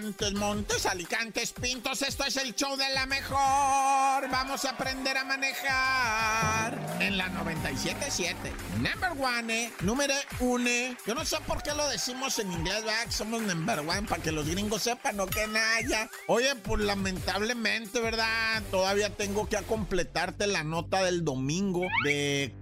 Montes, Montes, Alicantes, Pintos, esto es el show de la mejor. Vamos a aprender a manejar en la 97.7. Number one, eh, número uno. Yo no sé por qué lo decimos en inglés, ¿verdad? Somos number one, para que los gringos sepan, no que nada. Oye, pues lamentablemente, ¿verdad? Todavía tengo que completarte la nota del domingo de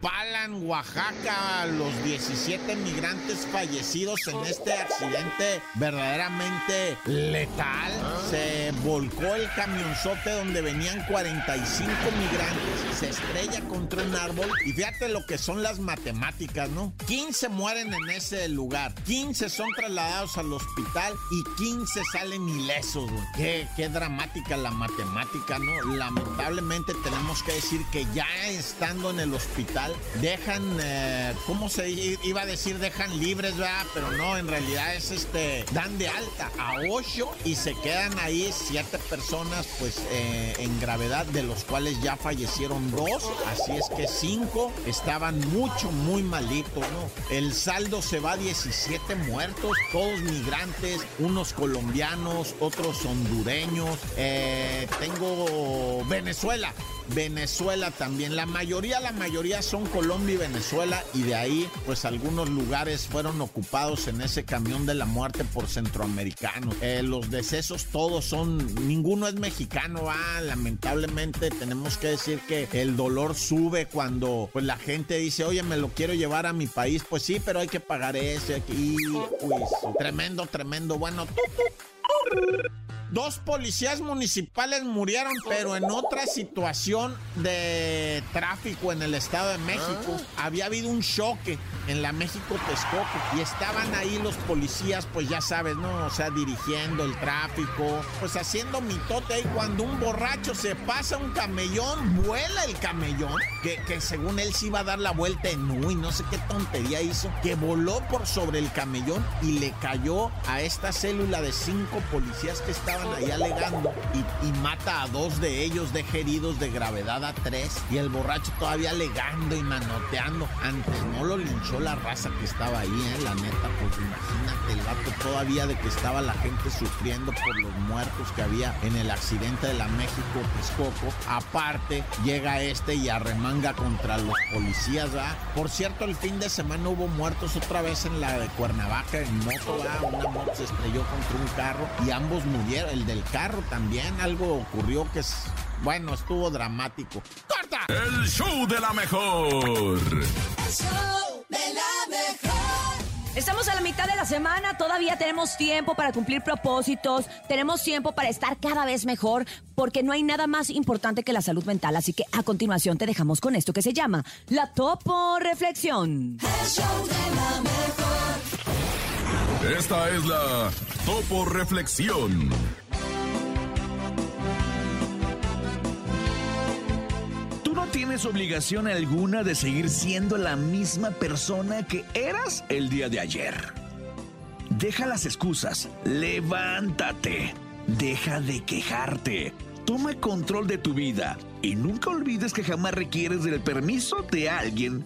Cuagnopalan, Oaxaca, los 17 migrantes fallecidos en este accidente verdaderamente letal. Se volcó el camionzote donde venían 45 migrantes, se estrella contra un árbol y fíjate lo que son las matemáticas, ¿no? 15 mueren en ese lugar, 15 son trasladados al hospital y 15 salen ilesos, güey. Qué, qué dramática la matemática, ¿no? Lamentablemente tenemos que decir que ya estando en el hospital dejan, eh, ¿cómo se iba a decir? Dejan libres, ¿verdad? Pero no, en realidad es este, dan de alta a 8 y se quedan ahí 7 personas pues eh, en gravedad, de los cuales ya fallecieron dos, así es que 5 estaban mucho, muy malitos, ¿no? El saldo se va a 17 muertos, todos migrantes, unos colombianos, otros hondureños, eh, tengo Venezuela, Venezuela también. La mayoría, la mayoría son Colombia y Venezuela y de ahí pues algunos lugares fueron ocupados en ese camión de la muerte por centroamericanos. Eh, los decesos todos son, ninguno es mexicano, ah, lamentablemente tenemos que decir que el dolor sube cuando pues la gente dice, oye, me lo quiero llevar a mi país, pues sí, pero hay que pagar ese aquí. Tremendo, tremendo. Bueno, Dos policías municipales murieron, pero en otra situación de tráfico en el Estado de México. Había habido un choque en la México-Texcoco y estaban ahí los policías, pues ya sabes, ¿no? O sea, dirigiendo el tráfico, pues haciendo mitote. Y cuando un borracho se pasa un camellón, vuela el camellón, que, que según él se iba a dar la vuelta en uy, no sé qué tontería hizo, que voló por sobre el camellón y le cayó a esta célula de cinco policías que estaban ahí alegando y, y, mata a dos de ellos, de heridos de gravedad a tres, y el borracho todavía alegando y manoteando. Antes no lo linchó la raza que estaba ahí, ¿eh? la neta, pues imagínate el vato todavía de que estaba la gente sufriendo por los muertos que había en el accidente de la México Texcoco. Aparte, llega este y arremanga contra los policías, ¿verdad? Por cierto, el fin de semana hubo muertos otra vez en la de Cuernavaca en moto, ¿verdad? Una moto se estrelló contra un carro y ambos murieron. El del carro también, algo ocurrió que es, bueno, estuvo dramático. ¡Corta! El show de la mejor. El show de la mejor. Estamos a la mitad de la semana, todavía tenemos tiempo para cumplir propósitos, tenemos tiempo para estar cada vez mejor, porque no hay nada más importante que la salud mental. Así que a continuación te dejamos con esto que se llama la Topo Reflexión. El show de la mejor. Esta es la Topo Reflexión. Tú no tienes obligación alguna de seguir siendo la misma persona que eras el día de ayer. Deja las excusas, levántate, deja de quejarte, toma control de tu vida y nunca olvides que jamás requieres del permiso de alguien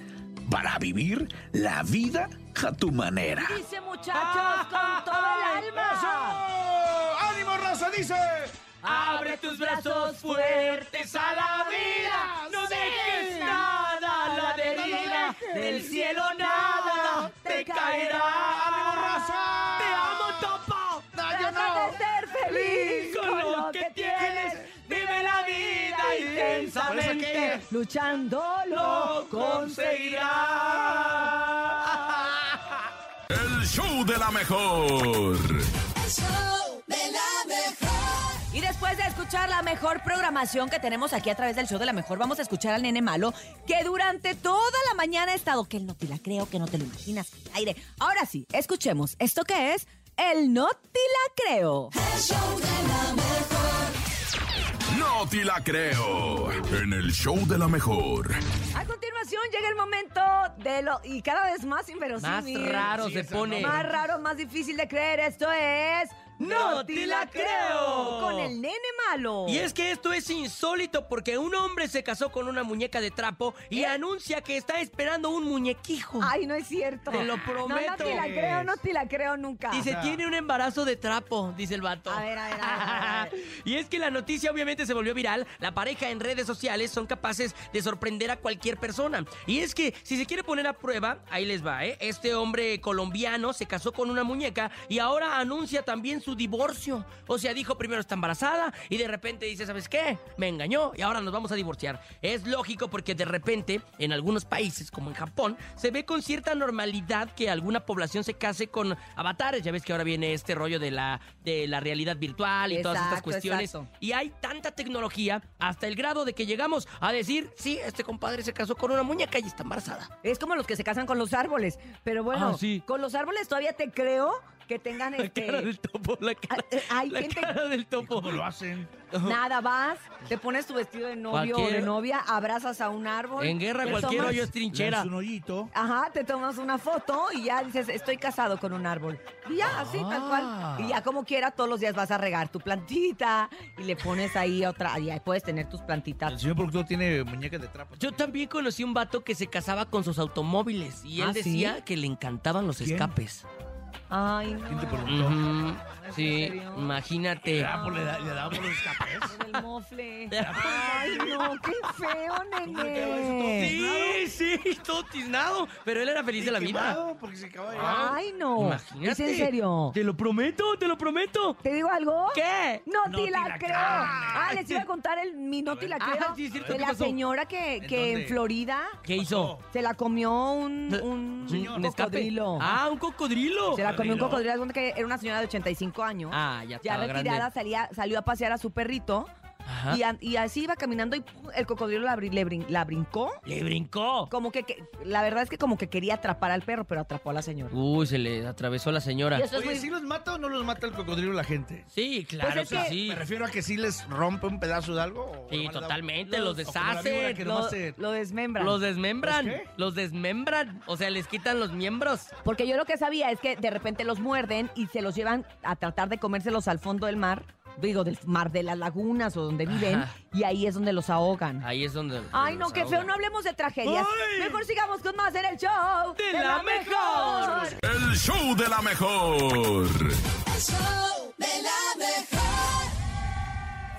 para vivir la vida a tu manera. Dice muchachos con todo el alma. ¡Ánimo, raza! Dice. Abre tus brazos fuertes a la vida. No dejes nada a la deriva. Del cielo nada te caerá. Te amo, Topo. Trata de ser feliz Con lo que tienes, vive la vida intensamente. Luchando lo Lo conseguirás. Show de la mejor. El show de la mejor. Y después de escuchar la mejor programación que tenemos aquí a través del show de la mejor, vamos a escuchar al nene malo que durante toda la mañana ha estado que él no te la creo, que no te lo imaginas, que el aire. Ahora sí, escuchemos esto que es el no te la creo. El show de la mejor. No te la creo. En el show de la mejor. A continuación llega el momento de lo y cada vez más Más inverosímil. raro se pone. Más raro, más difícil de creer. Esto es ¡No te la creo! Con el nene malo. Y es que esto es insólito porque un hombre se casó con una muñeca de trapo y anuncia que está esperando un muñequijo. Ay, no es cierto. Te lo No, prometo. no te la creo, no te la creo nunca. Dice, tiene un embarazo de trapo, dice el vato. A ver, a ver, a ver, a ver. y es que la noticia obviamente se volvió viral. La pareja en redes sociales son capaces de sorprender a cualquier persona. Y es que si se quiere poner a prueba, ahí les va, ¿eh? Este hombre colombiano se casó con una muñeca y ahora anuncia también su divorcio. O sea, dijo primero está embarazada y de repente dice, ¿sabes qué? Me engañó y ahora nos vamos a divorciar. Es lógico porque de repente en algunos países como en Japón se ve con cierta normalidad que alguna población se case con avatares. Ya ves que ahora viene este rollo de la, de la realidad virtual y todas estas cuestiones. exacto. Y hay tanta tecnología hasta el grado de que llegamos a decir, sí, este compadre se casó con una muñeca y está embarazada. Es como los que se casan con los árboles. Pero bueno, Ah, sí. con los árboles todavía te creo que tengan La este. cara del topo, la cara, Ay, ay, la gente- cara del topo. ¿Cómo lo hacen? Nada, vas, te pones tu vestido de novio o de Cualquier- novia, abrazas a un árbol. En guerra te cualquier tomas- hoyo es trinchera. Un hoyito. Ajá, te tomas una foto y ya dices, estoy casado con un árbol. Y ya, así, tal Ah. cual. Y ya como quiera, todos los días vas a regar tu plantita y le pones ahí otra, y ahí puedes tener tus El plantitas. señor productor tiene muñecas de trapo. Yo también conocí un vato que se casaba con sus automóviles y él ¿Ah, sí? decía que le encantaban los ¿Quién? escapes. Ay, no. ¿Quién te preguntó? Sí, imagínate. Ah, le, da- le damos los escapes. El mofle. Ay, no, qué feo, nene. Sí, sí, todo tiznado. Pero él era feliz de la vida. Porque se acaba de Ay, no. Imagínate. ¿Es en serio? Te lo prometo, te lo prometo. ¿Te digo algo? ¿Qué? No, No te la, la creo. Ah, les iba a contar el mi no te la Ah, creo. sí, cierto, de ¿qué la pasó? señora que, ¿En que en? Florida ¿Qué hizo? se la comió un, un, ¿Un cocodrilo. Ah, un cocodrilo. Se la comió un Cocodrilo. que era una señora de 85 años. Ah, ya retirada, grande. salía, salió a pasear a su perrito. Ajá. Y, así iba caminando y ¡pum! el cocodrilo la, brin- le brin- la brincó. Le brincó. Como que, que- la verdad es que como que quería atrapar al perro, pero atrapó a la señora. Uy, se le atravesó la señora. Oye, muy- ¿sí los mata o no los mata el cocodrilo la gente? Sí, claro Pues es que que- sí. Me refiero a que sí les rompe un pedazo de algo. o Sí, totalmente, los deshacen. que lo, se- lo desmembran. Los desmembran. ¿Los qué? Los desmembran. O sea, les quitan los miembros. Porque yo lo que sabía es que de repente los muerden y se los llevan a tratar de comérselos al fondo del mar, digo, del mar de las lagunas o donde viven, Ajá. y ahí es donde los ahogan. Ahí es donde. Ay, no, los qué ahogan. feo, no hablemos de tragedias. Ay. Mejor sigamos con más en el show De la mejor. El show de la mejor. El show de la mejor.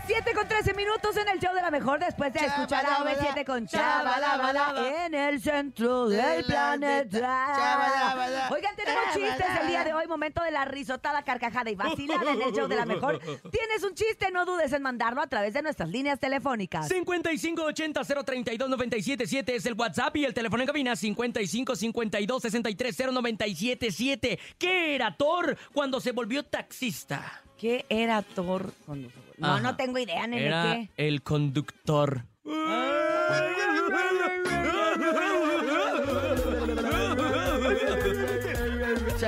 7 con 13 minutos en el show de la mejor después de escuchar a OV7 con Chabalabala en el centro del planeta. Oigan, tenemos chistes el día de hoy, momento de la risotada, carcajada y vacilada en el show de la mejor. Tienes un chiste, no dudes en mandarlo a través de nuestras líneas telefónicas. 5580-032-977 es el WhatsApp y el teléfono en cabina 5552-630977. ¿Qué era Thor cuando se volvió taxista? ¿Qué era Thor cuando se- No, Ajá. no tengo idea, nene, Era ¿qué? el conductor.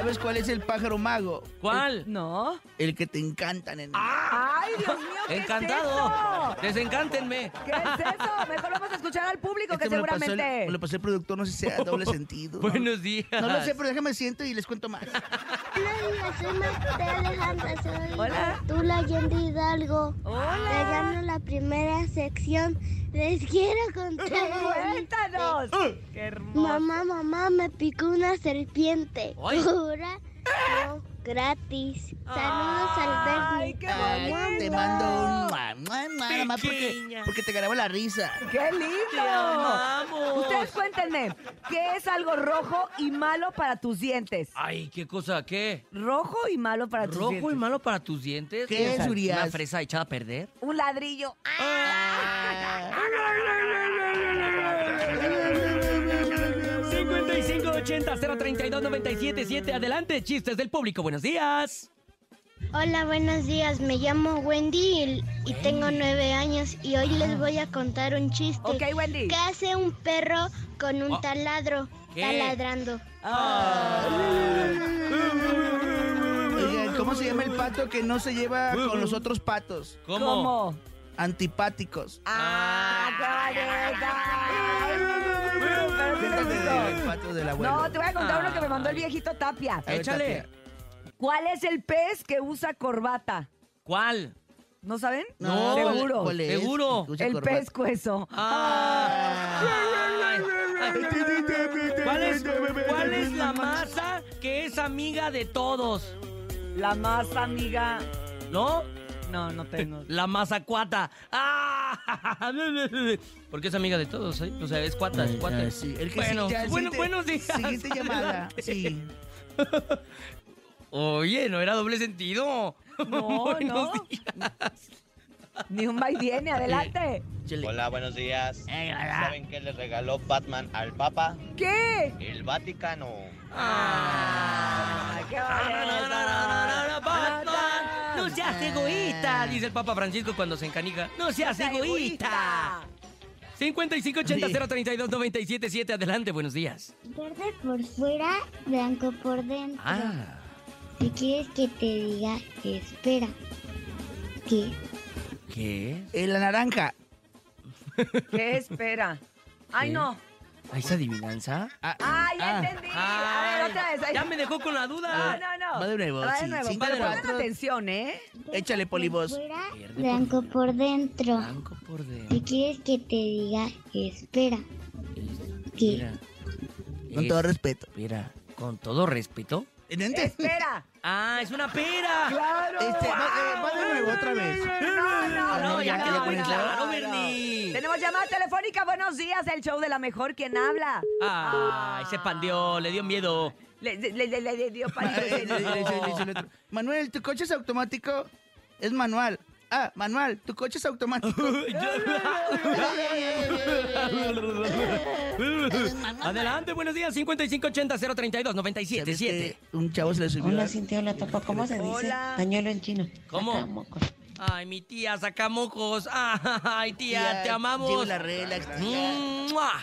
¿Sabes cuál es el pájaro mago? ¿Cuál? No. El que te encanta, nene. ¡Ay, Dios mío! ¿qué Encantado. Es eso? Desencántenme. ¿Qué es eso? Mejor vamos a escuchar al público Este que me lo pasó el- seguramente. me lo pasó el productor, no sé si sea doble sentido. ¿no? Buenos días. No lo sé, pero déjame siento y les cuento más. Hola, soy Marta Alejandra, soy Hola. Tula Allende Hidalgo. Hola. Le gano la primera sección. Les quiero contar. ¡Cuéntanos! ¡Eh! ¡Qué hermoso! Mamá, mamá, me picó una serpiente. Ay. No, gratis. Saludos al Ay, Bernie. qué Ay, te mando un mua, mua, mua, nada más porque, te grabó la risa. ¡Qué lindo! Ustedes cuéntenme, ¿qué es algo rojo y malo para tus dientes? Ay, ¿qué cosa? ¿Qué? Rojo y malo para tus ¿Rojo dientes. y malo para tus dientes? ¿Qué es, ¿Una Urias? fresa echada a perder? Un ladrillo. Ah. 5580-032-977. Adelante, chistes del público. Buenos días. Hola, buenos días. Me llamo Wendy y, y tengo nueve años y hoy les voy a contar un chiste. Ok, Wendy. ¿Qué hace un perro con un Oh. taladro? ¿Qué? Taladrando. Oigan, ¿cómo se llama el pato que no se lleva con los otros patos? ¿Cómo? Antipáticos. ¡Ah, qué! No, te voy a contar uno que me mandó el viejito Tapia. Échale. ¿Cuál es el pez que usa corbata? ¿Cuál? ¿No saben? No, seguro. ¿cuál es? Seguro. El corbata. Ah. Ay, ay. ¿Cuál es, cuál es la masa que es amiga de todos? La más amiga. ¿No? No, no tengo. La mazacuata. ¡Ah! Porque es amiga de todos, ¿eh? O sea, es cuata, es cuata. Ah, sí, el que bueno, sí, ya, bueno, siguiente- buenos días. Siguiente llamada. Sí. Oye, no era doble sentido. No, Buenos no. días. Ni un va y viene, adelante. Chele. Hola, buenos días. ¿Saben qué le regaló Batman al Papa? ¿Qué? El Vaticano. Ay, qué. Batman, no seas egoísta, dice el Papa Francisco cuando se encanija. No seas Sea egoísta. 5580-032-977, adelante, buenos días. Verde por fuera, blanco por dentro. Ah, Si quieres que te diga, espera. ¿Qué? ¿Qué? Eh, la naranja. ¿Qué espera? Ay, ¿Qué? no. ¿Ah, ¿Es adivinanza? Ah, Ay, ya ah. entendí. A ver, Ay, otra vez. Ay. Ya me dejó con la No, duda. no, no. Va de nuevo, Va de sí. nuevo. Pero pongan cuatro. atención, ¿eh? Échale, polibos. Blanco por dentro. Blanco por Si dentro. quieres que te diga, espera. ¿Qué? Espera. Con todo respeto. Espera, con todo respeto. ¿No entiendes? Espera. Ah, es una pera. Claro. Este, va, eh, va de nuevo otra vez. No, no, No, ya quedó muy no, claro, no. Bernie. Tenemos llamada telefónica. Buenos días, el show de la mejor. ¿Quién habla? Ay, se pandeó, le dio miedo. Le, le, le- le- dio Eh, le- Manuel, ¿tu coche es automático? Es manual. Ah, manual, tu coche es automático. Adelante, buenos días. 5580-032-977. ¿Sabes qué? Un chavo se le subió. Hola a- Cintia, hola Topo, ¿cómo se dice? Hola. Pañuelo en chino. ¿Cómo? Saca. Ay, mi tía, sacamocos. Ay, tía, Tía, te amamos. la relax.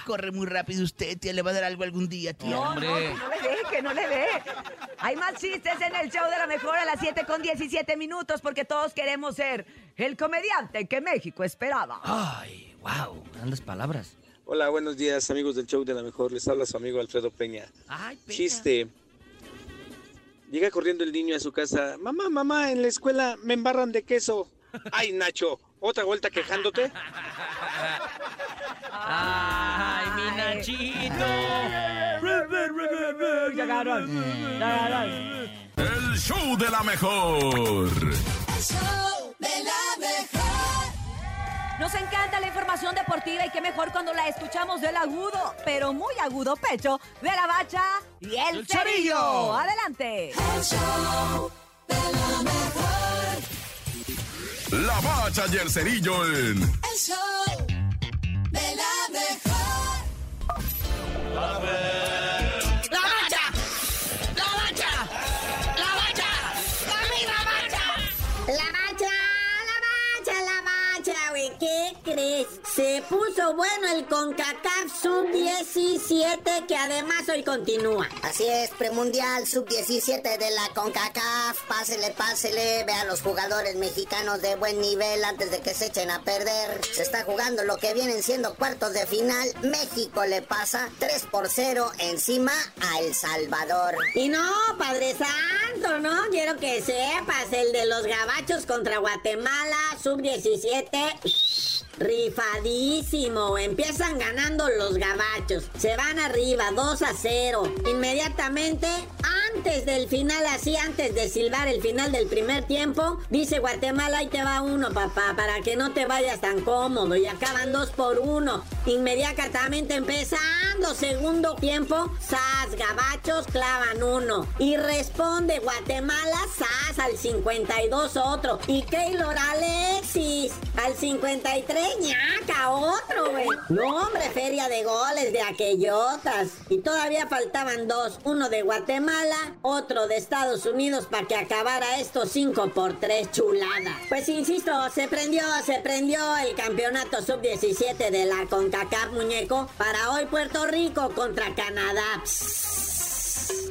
Corre muy rápido usted, tía. Le va a dar algo algún día, tía. No, hombre. no, que no le dé, que no le dé. Hay más chistes en el show de la mejor a las 7 con 17 minutos porque todos queremos ser el comediante que México esperaba. Ay, wow, grandes palabras. Hola, buenos días amigos del show de la mejor. Les habla su amigo Alfredo Peña. Ay, pena. Chiste. Llega corriendo el niño a su casa. Mamá, mamá, en la escuela me embarran de queso. Ay, Nacho, otra vuelta quejándote. Ay, mi. Nachito. El show de la mejor. El show de la mejor. Nos encanta la información deportiva y qué mejor cuando la escuchamos del agudo, pero muy agudo pecho de la bacha y el, El cerillo. Cerillo. Adelante. El show de la mejor. La bacha y el cerillo en El show puso bueno el CONCACAF Sub-17 que además hoy continúa. Así es, premundial sub-17 de la CONCACAF. Pásele, pásele. Ve a los jugadores mexicanos de buen nivel antes de que se echen a perder. Se está jugando lo que vienen siendo cuartos de final. México le pasa 3 por 0 encima a El Salvador. Y no, Padre Santo, ¿no? Quiero que sepas, el de los gabachos contra Guatemala, sub-17, rifadísimo. Empiezan ganando los gabachos. Se van arriba, 2 a 0. Inmediatamente, antes del final, así, antes de silbar el final del primer tiempo, dice Guatemala, ahí te va uno, papá, para que no te vayas tan cómodo. Y acaban 2 por 1. Inmediatamente empezando segundo tiempo, Sas, Gabachos clavan uno. Y responde Guatemala, Sas al 52 otro. Y Keylor Alexis al 53, ñaca, otro, güey. No, hombre, feria de goles de aquellotas. Y todavía faltaban dos. Uno de Guatemala, otro de Estados Unidos para que acabara esto 5 por 3 chulada. Pues insisto, se prendió, se prendió el campeonato sub-17 de la CONCACAF, muñeco. Para hoy Puerto Rico contra Canadá. Psst.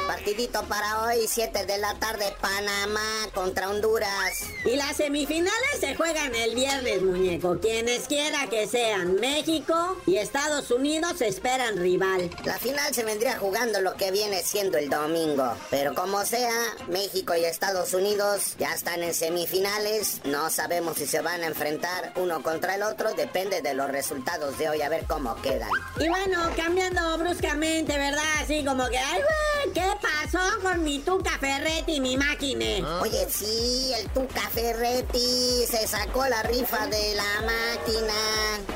Partidito para hoy, 7 de la tarde, Panamá contra Honduras. Y las semifinales se juegan el viernes, muñeco. Quienes quiera que sean, México y Estados Unidos esperan rival. La final se vendría jugando lo que viene siendo el domingo. Pero como sea, México y Estados Unidos ya están en semifinales. No sabemos si se van a enfrentar uno contra el otro. Depende de los resultados de hoy, a ver cómo quedan. Y bueno, cambiando bruscamente, ¿verdad? Así como que, ay, güey, ¿qué pasó con mi Tuca Ferretti y mi máquina? Oye, sí, el Tuca Ferretti se sacó la rifa de la máquina.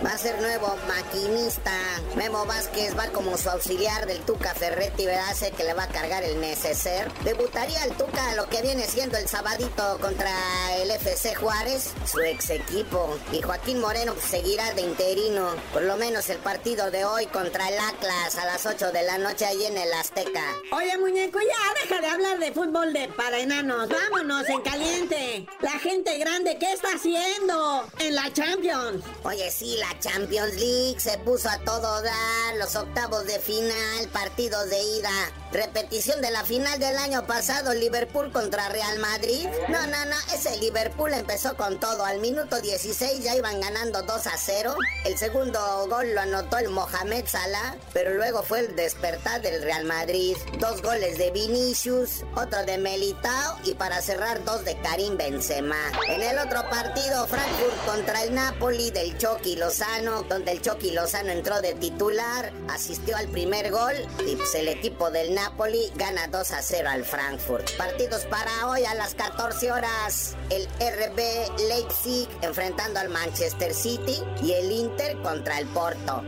Va a ser nuevo maquinista. Memo Vázquez va como su auxiliar del Tuca Ferretti, ¿verdad? Sé que le va a cargar el neceser. Debutaría el Tuca lo que viene siendo el sabadito contra el FC Juárez, su ex equipo. Y Joaquín Moreno seguirá de interino. Por lo menos el partido de hoy contra el Atlas a las 8 de la noche ahí en el Azteca. Oye, muñeco, ya deja de hablar de fútbol de para enanos. Vámonos en caliente. La gente grande, ¿qué está haciendo en la Champions? Oye, sí, la Champions League se puso a todo dar. Los octavos de final, partidos de ida. Repetición de la final del año pasado, Liverpool contra Real Madrid. No, no, no, ese Liverpool empezó con todo. Al minuto 16 ya iban ganando 2 a 0. El segundo gol lo anotó el Mohamed Salah, pero luego fue el despertar del Real Madrid. Dos goles de Vinicius, otro de Melitao y para cerrar dos de Karim Benzema. En el otro partido, Frankfurt contra el Napoli del Chucky Lozano, donde el Chucky Lozano entró de titular, asistió al primer gol y pues el equipo del Napoli gana 2 a 0 al Frankfurt. Partidos para hoy a las 14 horas. El RB Leipzig enfrentando al Manchester City y el Inter contra el Porto.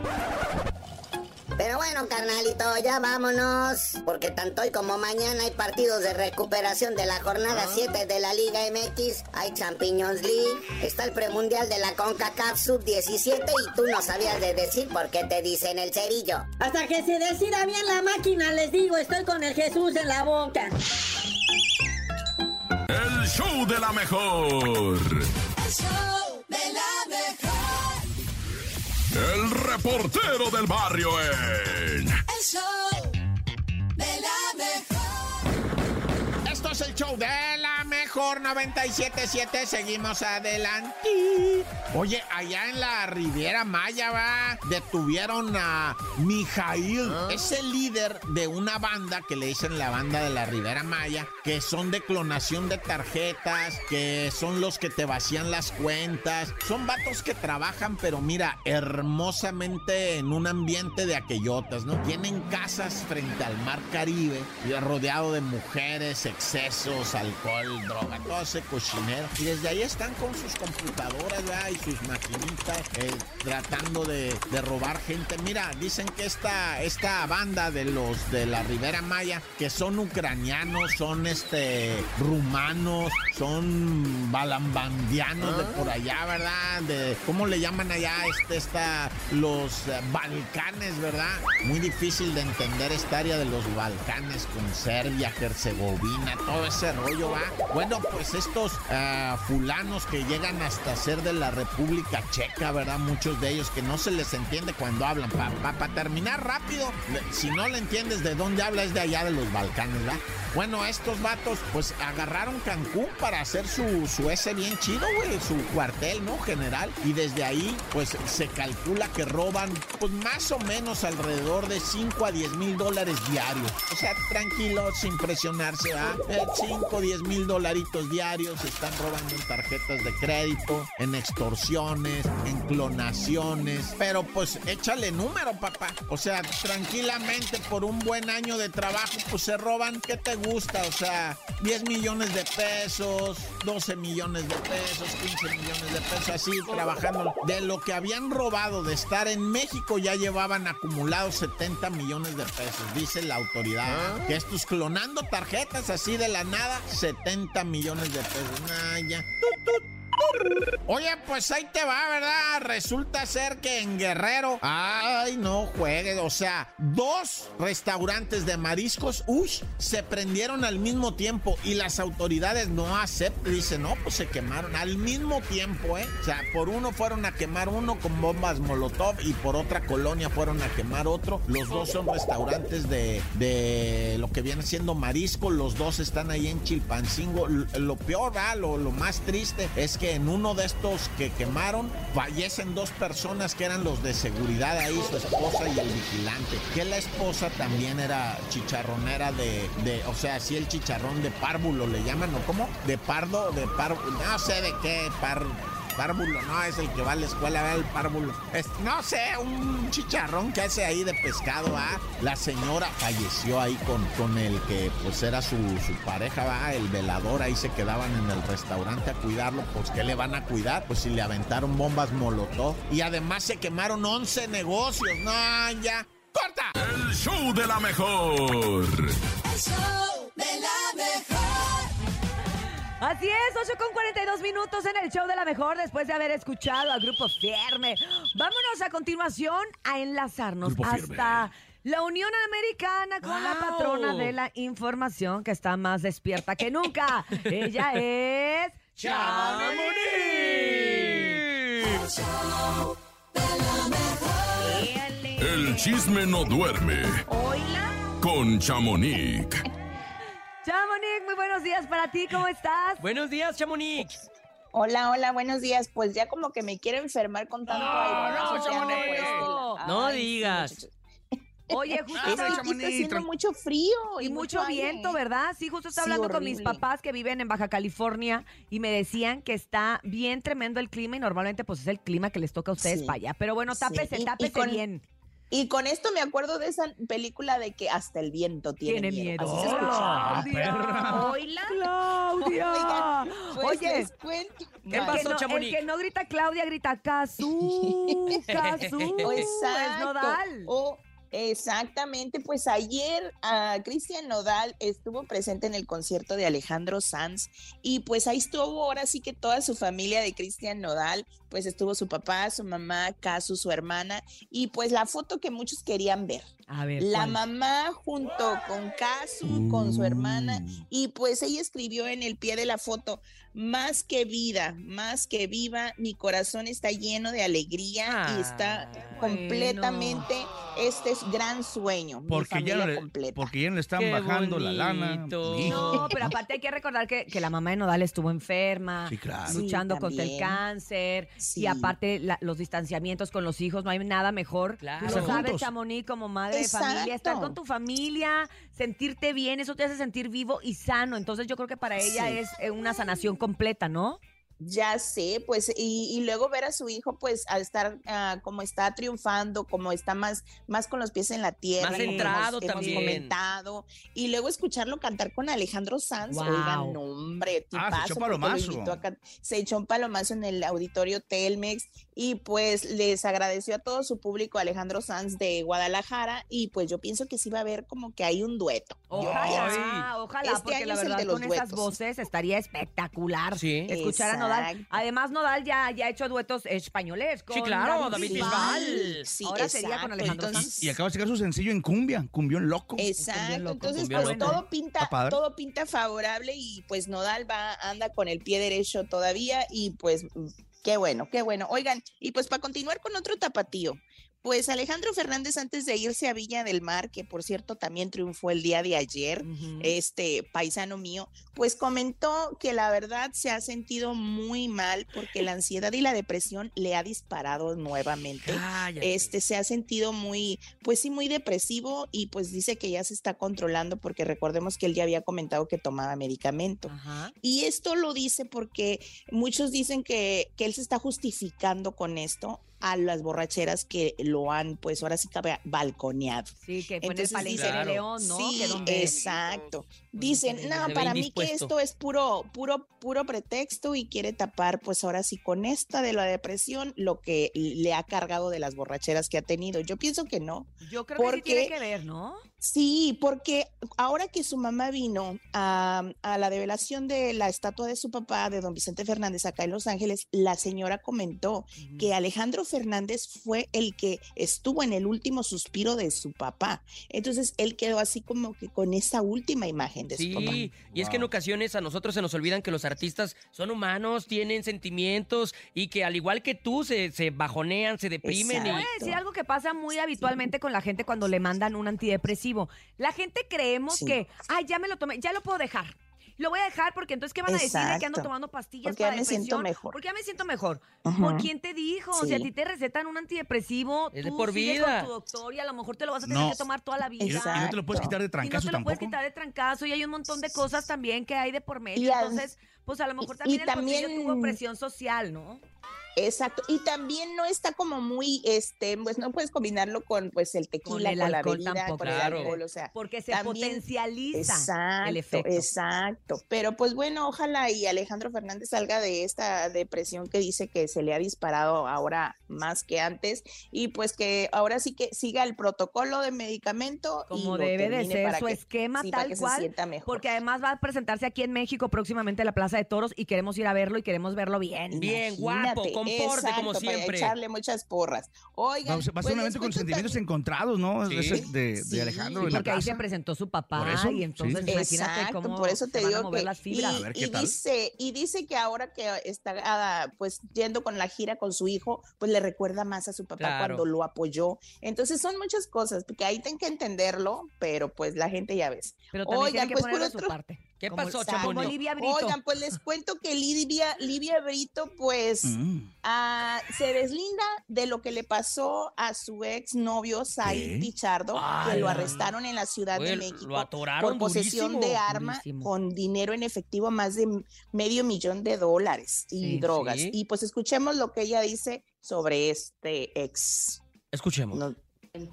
Pero bueno, carnalito, ya vámonos. Porque tanto hoy como mañana hay partidos de recuperación de la jornada 7 de la Liga MX. Hay Champions League. Está el premundial de la CONCACAF Sub-17 y tú no sabías de decir por qué te dicen el cerillo. Hasta que se decida bien la máquina, les digo, estoy con el Jesús en la boca. El show de la mejor. El reportero del barrio en. El show de la mejor. Esto es el show de la mejor 977. Seguimos adelante. Oye, allá en la Riviera Maya, va, detuvieron a Mijail. Es el líder de una banda que le dicen la banda de la Riviera Maya, que son de clonación de tarjetas, que son los que te vacían las cuentas. Son vatos que trabajan, pero mira, hermosamente en un ambiente de aquellotas, ¿no? Tienen casas frente al mar Caribe, y rodeado de mujeres, excesos, alcohol, droga, todo ese cochinero. Y desde ahí están con sus computadoras, ¿verdad? Y sus maquinitas, eh, tratando de, robar gente. Mira, dicen que esta, esta banda de los de la Ribera Maya, que son ucranianos, son este rumanos, son balambandianos de por allá, ¿verdad? De, ¿cómo le llaman allá? Este, esta, los eh, Balcanes, ¿verdad? Muy difícil de entender esta área de los Balcanes con Serbia, Herzegovina, todo ese rollo, ¿va? Bueno, pues estos ah, fulanos que llegan hasta ser de la República Checa, ¿verdad? Muchos de ellos que no se les entiende cuando hablan. Para terminar rápido, si no le entiendes de dónde habla, es de allá de los Balcanes, ¿verdad? Bueno, estos vatos, pues agarraron Cancún para hacer su, su ese bien chido, güey, su cuartel, ¿no? General. Y desde ahí, pues se calcula que roban, pues más o menos alrededor de 5 a 10 mil dólares diarios. O sea, tranquilo, sin presionarse, ¿ah? 5, 10 mil dolaritos diarios se están robando en tarjetas de crédito, en extorsiones, en clonaciones. Pero pues échale número, papá. O sea, tranquilamente por un buen año de trabajo, pues se roban, ¿qué te gusta? O sea, 10 millones de pesos, 12 millones de pesos, 15 millones de pesos, así trabajando. De lo que habían robado de estar en México ya llevaban acumulados 70 millones de pesos, dice la autoridad. Que estos clonando tarjetas así de la nada, 70 millones de pesos. Nah, ya. Tut, tut. Oye, pues ahí te va, ¿verdad? Resulta ser que en Guerrero, ay, no juegue, o sea, dos restaurantes de mariscos, uy, se prendieron al mismo tiempo y las autoridades no aceptan, dicen, no, pues se quemaron al mismo tiempo, ¿eh? O sea, por uno fueron a quemar uno con bombas Molotov y por otra colonia fueron a quemar otro. Los dos son restaurantes de, de lo que viene siendo marisco, los dos están ahí en Chilpancingo. Lo peor, ¿verdad? lo, lo más triste es que en uno de estos que quemaron fallecen dos personas que eran los de seguridad ahí, su esposa y el vigilante. Que la esposa también era chicharronera de, de o sea, sí el chicharrón de párvulo le llaman, ¿o cómo? De pardo, de párvulo, no sé de qué, par, párvulo, no, es el que va a la escuela, ¿verdad? el párvulo. No sé, un chicharrón que hace ahí de pescado, ¿ah? La señora falleció ahí con, con el que pues era su, su pareja, ¿va? El velador, ahí se quedaban en el restaurante a cuidarlo, pues ¿qué le van a cuidar? Pues si le aventaron bombas molotov. Y además se quemaron 11 negocios, no, ya. ¡Corta! El show de la mejor. El show de la mejor. Así es, 8 con 42 minutos en el show de la mejor después de haber escuchado al Grupo Firme. Vámonos a continuación a enlazarnos Grupo Firme. hasta la Unión Americana con la patrona de la información que está más despierta que nunca. Ella es... El show de la mejor. El chisme no duerme Hola. con Chamonix. Chamonix, muy buenos días para ti, ¿cómo estás? Buenos días, Chamonix. Hola, hola, buenos días. Pues ya como que me quiero enfermar con tanto aire. no, ando Chamonix. No Ay, sí, digas. Oye, justo está haciendo mucho frío y, Y mucho viento, ¿verdad? Sí, justo estaba Sí, hablando con mis papás que viven en Baja California y me decían que está bien tremendo el clima y normalmente pues es el clima que les toca a ustedes Sí. para allá. Pero bueno, Sí, tápese, y- y tápese con- bien. Y con esto me acuerdo de esa película de que hasta el viento tiene, Tiene miedo. Así se escucha. Ah, Claudia. Claudia. Oigan, pues Oye, les cuento. ¿Qué el Vale. que, pasó, no, el Chamonix? que no grita Claudia, grita Cazú, Cazú. Es Exacto. Nodal. O- exactamente, pues ayer ah, Cristian Nodal estuvo presente en el concierto de Alejandro Sanz y pues ahí estuvo ahora sí que toda su familia de Cristian Nodal, pues estuvo su papá, su mamá, Casu, su hermana y pues la foto que muchos querían ver. A ver, La ¿cuál? mamá junto con Casu, con su hermana, Mm. y pues ella escribió en el pie de la foto, más que vida, más que viva, mi corazón está lleno de alegría y está Ah, completamente, este es gran sueño, mi Porque ya, le, completa. porque ya no le están Qué bajando la lana. No, pero aparte hay que recordar que, que la mamá de Nodal estuvo enferma, Sí, claro. luchando Sí, contra el cáncer, Sí. y aparte la- los distanciamientos con los hijos, no hay nada mejor. Claro. Lo sabes. Chamonix, como madre de familia, estar con tu familia, sentirte bien, eso te hace sentir vivo y sano. Entonces yo creo que para ella Sí. es eh, una sanación completa, ¿no? Ya sé, pues, y, y luego ver a su hijo, pues, al estar ah, como está triunfando, como está más, más con los pies en la tierra. Más como centrado hemos, hemos también. comentado, y luego escucharlo cantar con Alejandro Sanz, Wow. oigan, no, hombre, Ah, se tipazo, echó palomazo. a se echó un palomazo en el auditorio Telmex, y pues les agradeció a todo su público Alejandro Sanz de Guadalajara, y pues yo pienso que sí va a haber como que hay un dueto. Yo. Ojalá, ojalá, Este porque año la es el verdad de los con esas duetos. voces estaría espectacular Sí. escuchar a Nodal. Además, Nodal ya, ya ha hecho duetos españoles con Sí, claro, David Bisbal. Sí, Ahora sería con. Alejandro Entonces, Sanz. Y acaba de sacar su sencillo en cumbia, cumbión loco. Exacto, loco, entonces cumbión pues loco. todo pinta, todo pinta favorable y pues Nodal va, anda con el pie derecho todavía y pues qué bueno, qué bueno. Oigan, y pues para continuar con otro tapatío, pues Alejandro Fernández antes de irse a Villa del Mar, que por cierto también triunfó el día de ayer, este paisano mío, pues comentó que la verdad se ha sentido muy mal porque la ansiedad y la depresión le ha disparado nuevamente. Cállate. Este se ha sentido muy, pues sí, muy depresivo y pues dice que ya se está controlando porque recordemos que él ya había comentado que tomaba medicamento. Y esto lo dice porque muchos dicen que, que él se está justificando con esto a las borracheras que lo han, pues ahora sí que ba- balconeado. Sí, que fue en el Entonces Palenque dice- de León, ¿no? Sí, Que donde- exacto. Dicen, se no, para mí que indispuesto". esto es puro, puro, puro pretexto y quiere tapar, pues ahora sí con esta de la depresión, lo que le ha cargado de las borracheras que ha tenido. Yo pienso que no. Yo creo que sí porque- tiene que ver, ¿no? Sí, porque ahora que su mamá vino a, a, la develación de la estatua de su papá, de don Vicente Fernández, acá en Los Ángeles, la señora comentó que Alejandro Fernández fue el que estuvo en el último suspiro de su papá. Entonces él quedó así como que con esa última imagen de sí, su papá. Sí, y wow. es que en ocasiones a nosotros se nos olvidan que los artistas son humanos, tienen sentimientos y que al igual que tú se, se bajonean, se deprimen. Exacto. Y... Voy a decir algo que pasa muy habitualmente con la gente cuando le mandan un antidepresivo la gente creemos sí. que, ay, ya me lo tomé, ya lo puedo dejar. Lo voy a dejar porque entonces, ¿qué van a decir de que ando tomando pastillas porque para ya me depresión? siento mejor. Porque ya me siento mejor. Uh -huh. ¿Por quién te dijo? Sí. Si a ti te recetan un antidepresivo, es tú por vida. con tu doctor y a lo mejor te lo vas a tener No. que tomar toda la vida. Y, y no te lo puedes quitar de Y no trancazo te lo puedes quitar de trancazo y hay un montón de cosas también que hay de por medio. Y Entonces, pues a lo mejor y también el también- tuvo presión social, ¿no? Exacto. Y también no está como muy, este, pues no puedes combinarlo con pues el tequila, el con, la bebida, tampoco. con Claro. el alcohol, o sea. Porque se también- potencializa Exacto, el efecto. exacto. Pero pues bueno, ojalá y Alejandro Fernández salga de esta depresión que dice que se le ha disparado ahora más que antes y pues que ahora sí que siga el protocolo de medicamento y Como debe de termine ser para su que- esquema sí, para tal se cual. sienta mejor. Porque además va a presentarse aquí en México próximamente en la Plaza de Toros y queremos ir a verlo y queremos verlo bien. Bien, guapo, Imagínate, como exacto, para siempre. echarle muchas porras. Oigan, Va va a ser un evento con sentimientos también- encontrados, ¿no? Sí. Ese de, de Sí, Alejandro sí, en la Porque ahí se presentó su papá Por eso, y entonces sí. imagínate Exacto, cómo por eso te digo mover que las y, fibras. A ver qué y tal. dice y dice que ahora que está ah, pues yendo con la gira con su hijo, pues le recuerda más a su papá Claro. cuando lo apoyó. Entonces son muchas cosas, porque ahí tienen que entenderlo, pero pues la gente ya ves. Pero también Oigan, tiene que pues poner por de su otro- parte. ¿Qué Como- pasó, Chamonix? Olivia Brito. Oigan, pues les cuento que Livia, Livia Brito, pues Mm. ah, se deslinda de lo que le pasó a su ex novio Said ¿Qué? Pichardo, Ay. que lo arrestaron en la Ciudad Oye, de lo México atoraron por posesión durísimo. de arma Durísimo. con dinero en efectivo, más de medio millón de dólares y Sí, drogas. sí. Y pues escuchemos lo que ella dice sobre este ex. Escuchemos. No-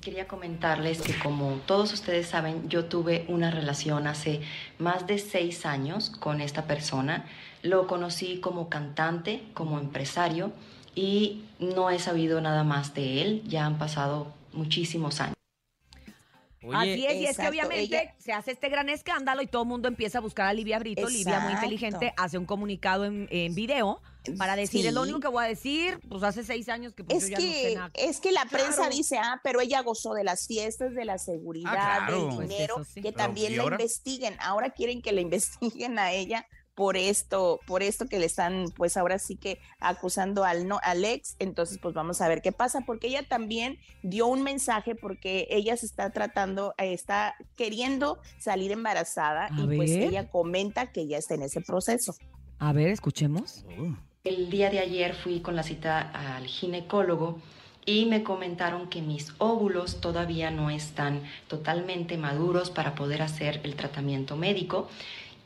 Quería comentarles que como todos ustedes saben, yo tuve una relación hace más de seis años con esta persona. Lo conocí como cantante, como empresario y no he sabido nada más de él. Ya han pasado muchísimos años. Oye, Así es, y es que exacto, obviamente ella- se hace este gran escándalo y todo el mundo empieza a buscar a Livia Brito. Livia, muy Exacto. inteligente, hace un comunicado en, en video para decir, es lo Sí. único que voy a decir, pues hace seis años que pues, Es yo ya no sé que, nada. es que la prensa Claro. dice, ah, pero ella gozó de las fiestas, de la seguridad, claro. del Pues dinero, sí. que Pero, también ¿y la investiguen. Ahora quieren que la investiguen a ella por esto, por esto que le están, pues ahora sí que acusando al no, al ex. Entonces, pues vamos a ver qué pasa, porque ella también dio un mensaje, porque ella se está tratando, eh, está queriendo salir embarazada A y pues ella comenta que ya está en ese proceso. A ver, escuchemos. Oh. El día de ayer fui con la cita al ginecólogo y me comentaron que mis óvulos todavía no están totalmente maduros para poder hacer el tratamiento médico,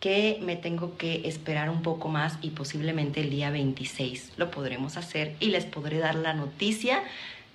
que me tengo que esperar un poco más y posiblemente el día 26 lo podremos hacer y les podré dar la noticia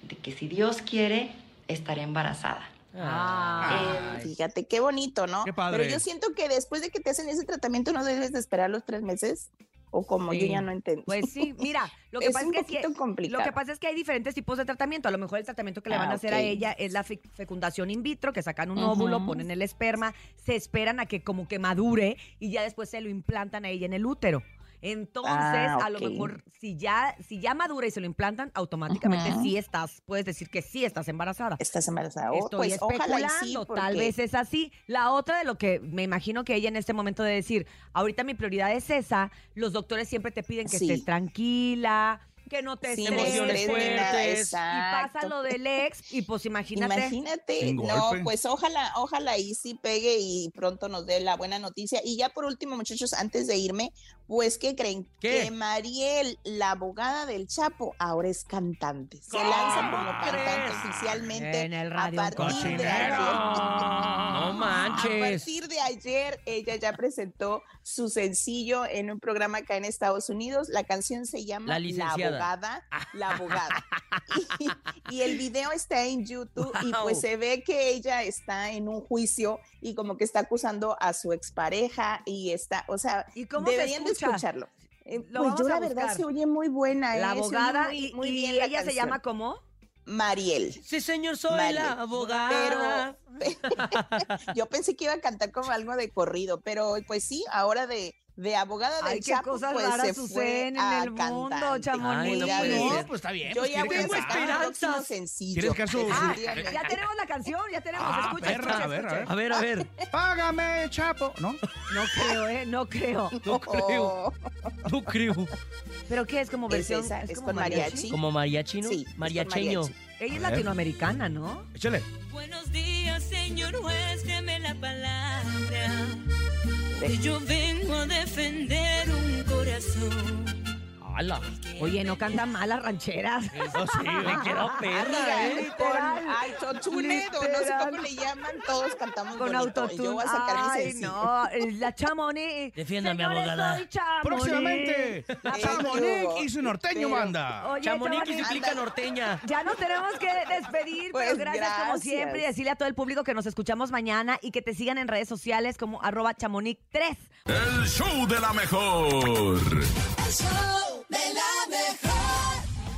de que si Dios quiere estaré embarazada. Ah. Eh, Fíjate, qué bonito, ¿no? Qué padre. Pero yo siento que después de que te hacen ese tratamiento no debes de esperar los tres meses. O como yo ya no entiendo. Pues sí, mira, lo que Es pasa un es que, complicado. lo que pasa es que hay diferentes tipos de tratamiento. A lo mejor el tratamiento que le van Ah, a hacer a ella es la fe- fecundación in vitro, que sacan un óvulo, ponen el esperma, se esperan a que como que madure y ya después se lo implantan a ella en el útero. Entonces, Ah, a lo mejor si ya si ya madura y se lo implantan, automáticamente sí estás, puedes decir que sí estás embarazada. Estás embarazada. Oh, Estoy pues ojalá especulando, tal vez es así. La otra de lo que me imagino que ella en este momento de decir, ahorita mi prioridad es esa, los doctores siempre te piden que Sí. estés tranquila, que no te Sin estreses, Emociones nada, y pasa lo del ex y pues imagínate. Imagínate, no, pues ojalá, ojalá y sí pegue y pronto nos dé la buena noticia. Y ya por último, muchachos, antes de irme, pues, ¿qué creen? ¿Qué? Que Mariel, la abogada del Chapo, ahora es cantante. Se lanza como cantante oficialmente En el a radio partir de ayer. No A manches. partir de ayer, ella ya presentó su sencillo en un programa acá en Estados Unidos. La canción se llama La licenciada. Abogada, la abogada. Y, y el video está en YouTube y pues se ve que ella está en un juicio y como que está acusando a su expareja y está, o sea, ¿Y cómo se deberían de escucha? escucharlo. Eh, pues yo la verdad se oye muy buena. La eh, abogada muy- y, muy y bien la ella se llama como Mariel. Sí, señor, soy Mariel. la abogada. Yo pensé que iba a cantar como algo de corrido, pero pues sí, ahora de, de abogada del Ay, qué Chapo, cosas pues raras se fue suceden en a el mundo, cantante. Ay, no ser. pues está bien. Yo pues ya voy a sacar próximo esperanzas. sencillo. ¿Quieres que Ah, ya tenemos la canción, ya tenemos. Ah, escucha, perra, escucha, a ver, escucha. A ver, a ver. Págame, chapo. ¿No? No creo, ¿eh? No creo. No creo. No creo. ¿Pero qué es como Es versión? esa, es como con mariachi. Como mariachi, ¿no? Sí, es Mariacheño. mariachi. Ella es A ver. latinoamericana, ¿no? Échale. Buenos días, señor juez, yo vengo a defender un corazón. ¡Hala! Oye, no canta mal las rancheras. Eso sí, me quedó perra, ¿eh? Con autotunedo, no sé cómo le llaman, todos cantamos Con autotune. Yo voy a sacar mi Ay, sencillo. no, la Chamonix. Defiéndame, Señores, abogada. soy. Próximamente, Eh, Chamonix y su norteño Pero- banda. Oye, Chamonix Chamonix, implica norteña. Ya nos tenemos que despedir, Pues, pero gracias, como gracias. siempre y decirle a todo el público que nos escuchamos mañana y que te sigan en redes sociales como arroba chamonix3. El show de la mejor. El show de la mejor.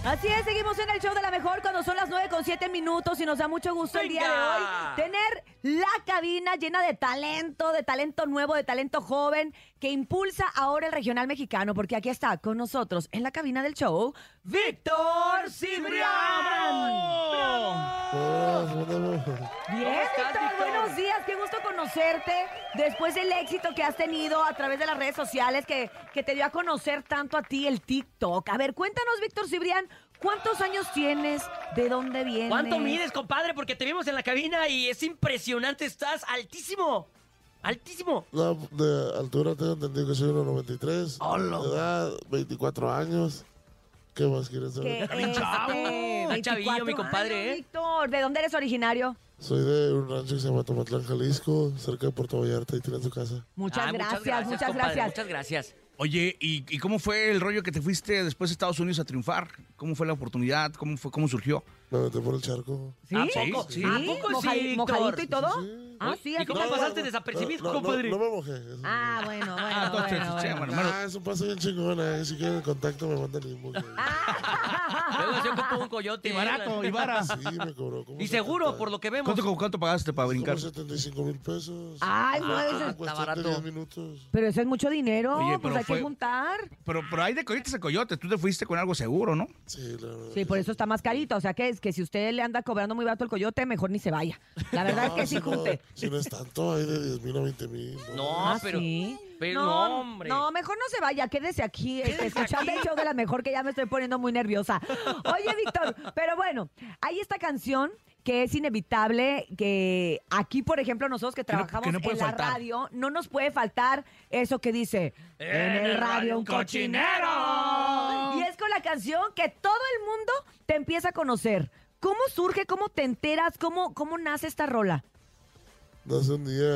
Así es, seguimos en el show de la mejor cuando son las 9 con 7 minutos y nos da mucho gusto el día de hoy tener la cabina llena de talento, de talento nuevo, de talento joven que impulsa ahora el regional mexicano, porque aquí está con nosotros en la cabina del show, Víctor Cibrián. Bien, Víctor? buenos días, qué gusto conocerte después del éxito que has tenido a través de las redes sociales que, que te dio a conocer tanto a ti el TikTok. A ver, cuéntanos, Víctor Cibrián, ¿cuántos años tienes? ¿De dónde vienes? ¿Cuánto mides, compadre? Porque te vimos en la cabina y es impresionante. Estás altísimo. Altísimo. No, de altura tengo entendido que soy 1,93. Hola. De edad, 24 años. ¿Qué más quieres saber? este, Está chavillo, 24 mi compadre, años, ¿eh? Víctor, ¿de dónde eres originario? Soy de un rancho que se llama Tomatlán, Jalisco, cerca de Puerto Vallarta, y tienen su casa. Muchas Ah, gracias, muchas compadre, gracias. Muchas gracias. Oye, ¿y, y cómo fue el rollo que te fuiste después de Estados Unidos a triunfar? ¿Cómo fue la oportunidad? ¿Cómo fue? ¿Cómo surgió? Me metí por el charco. ¿Sí? ¿A poco? Sí. ¿A poco sí, Víctor? ¿Mojadito y todo? Ah, sí, ¿Y cómo que- pasaste desapercibido, no, no, compadre? No, me mojé. Ah, bueno, bueno, Ah, bueno, sí, bueno. bueno, bueno. Ah, eso pasa bien chingón. eh. Si quieren contacto, me mandan inbox. Luego se ocupó un coyote. Y barato, y vara. Sí, me cobró. como Y seguro, 70, por lo que vemos. ¿Cuánto, cuánto pagaste para brincar? Como 75 mil pesos. Ay, no, Ah, eso- en está barato. de 10 minutos. Pero eso es mucho dinero, Oye, pues hay fue- que juntar. Pero, pero hay de coyotes a coyotes. Tú te fuiste con algo seguro, ¿no? Sí, la verdad. Sí, por eso está más carito. O sea que es que si usted le anda cobrando muy barato el coyote, mejor ni se vaya. La verdad es No, que sí si no- junte. Si no es tanto, hay de 10 mil a 20 mil. No, Ah, pero. ¿sí? Pero no, hombre. No, mejor no se vaya, quédese aquí, este, escuchando el show de la mejor, que ya me estoy poniendo muy nerviosa. Oye, Víctor, pero bueno, hay esta canción que es inevitable, que aquí, por ejemplo, nosotros que Que no- trabajamos que no puede en la faltar. radio, no nos puede faltar eso que dice, en el radio un cochinero. Y es con la canción que todo el mundo te empieza a conocer. ¿Cómo surge, cómo te enteras, cómo, cómo nace esta rola? Hace un día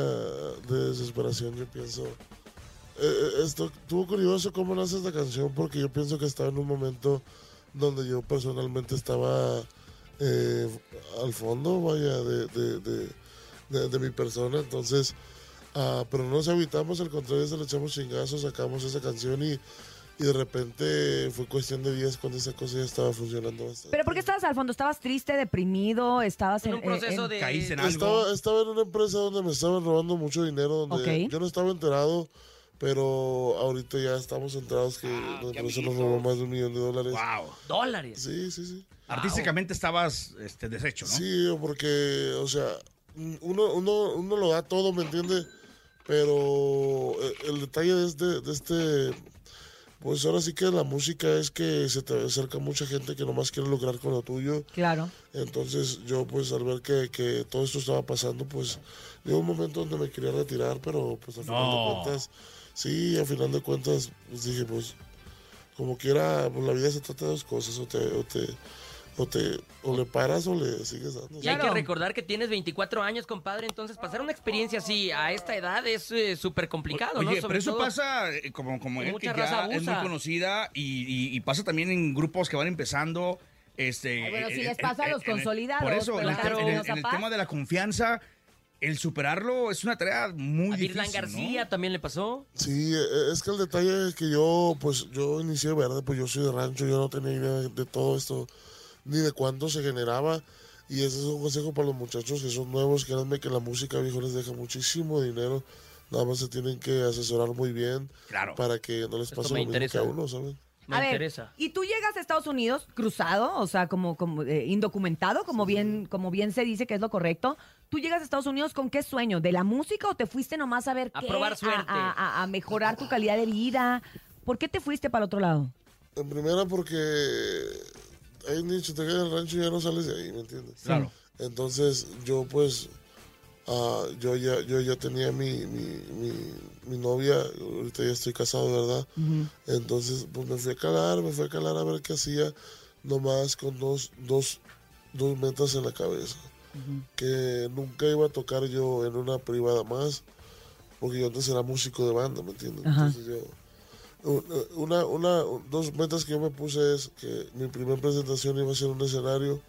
de desesperación, yo pienso. eh, eh, esto estuvo curioso cómo nace esta canción, porque yo pienso que estaba en un momento donde yo personalmente estaba eh, al fondo, vaya, de, de, de- de- de mi persona. Entonces, ah, pero no nos evitamos, al contrario, se le echamos chingazos, sacamos esa canción y, y de repente fue cuestión de días cuando esa cosa ya estaba funcionando bastante. ¿Pero por qué estabas al fondo? ¿Estabas triste, deprimido? ¿Estabas en, En un proceso de. Caíste en algo. Estaba, estaba en una empresa donde me estaban robando mucho dinero, donde yo no estaba enterado, pero ahorita ya estamos enterados que empresa nos robó más de un millón de dólares. ¡Wow! Dólares. Sí, sí, sí. Artísticamente estabas este, deshecho, ¿no? Sí, porque, o sea, uno, uno, uno lo da todo, ¿me entiende? Pero eh, el detalle de este, de este, pues ahora sí que la música es que se te acerca mucha gente que nomás quiere lograr con lo tuyo. Claro. Entonces yo pues al ver que, que todo esto estaba pasando, pues llegó un momento donde me quería retirar, pero pues al final No. de cuentas, sí, al final de cuentas, pues dije pues como quiera, pues la vida se trata de dos cosas, o te, o te, o te, o le paras o le sigues dando. Y hay que recordar que tienes 24 años, compadre, entonces pasar una experiencia así a esta edad es eh, súper complicado, ¿no? Oye, Sobre pero eso todo- pasa eh, como, como él, que mucha ya raza es muy conocida y, y- y pasa también en grupos que van empezando. Este, Ay, bueno, eh, les eh, pasa a los en consolidados, Por eso, en el, claro. en el- en tema de la confianza, el superarlo es una tarea muy A difícil. Virlan García también le pasó. Sí, eh, es que el detalle es que yo, pues yo inicié verde, pues yo soy de rancho, yo no tenía idea de, de todo esto ni de cuándo se generaba. Y ese es un consejo para los muchachos que son nuevos. Créanme que la música viejo les deja muchísimo dinero. Nada más se tienen que asesorar muy bien para que no les Esto pase me lo mismo que interesa. a uno, ¿saben? Me a ver, interesa. y tú llegas a Estados Unidos cruzado, o sea, como, como eh, indocumentado, como bien, como bien se dice que es lo correcto. ¿Tú llegas a Estados Unidos con qué sueño? ¿De la música o te fuiste nomás a ver A qué? probar suerte. A, a- a mejorar tu calidad de vida. ¿Por qué te fuiste para el otro lado? En primera porque hay un dicho, te quedas en el rancho y ya no sales de ahí, ¿me entiendes? Claro. Entonces yo pues, ah, yo, ya, yo ya tenía mi, mi, mi, mi novia, ahorita ya estoy casado, ¿verdad? Entonces pues me fui a calar, me fui a calar a ver qué hacía, nomás con dos, dos, dos metas en la cabeza. Que nunca iba a tocar yo en una privada más, porque yo antes era músico de banda, ¿me entiendes? Entonces yo... Una, una, dos metas que yo me puse es que mi primera presentación iba a ser un escenario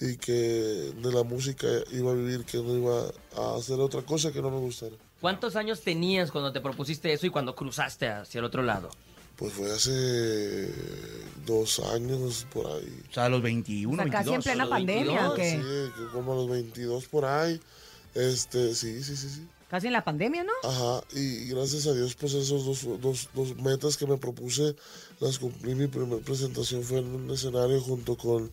y que de la música iba a vivir, que no iba a hacer otra cosa que no me gustara. ¿Cuántos años tenías cuando te propusiste eso y cuando cruzaste hacia el otro lado? Pues fue hace dos años por ahí. O sea, a los 21, O sea, casi en 22. plena pandemia, ¿o qué? Sí, como a los 22 por ahí. Este, sí, sí, sí, sí. Casi en la pandemia, ¿no? Ajá, y gracias a Dios, pues esos dos, dos, dos metas que me propuse, las cumplí. Mi primera presentación fue en un escenario junto con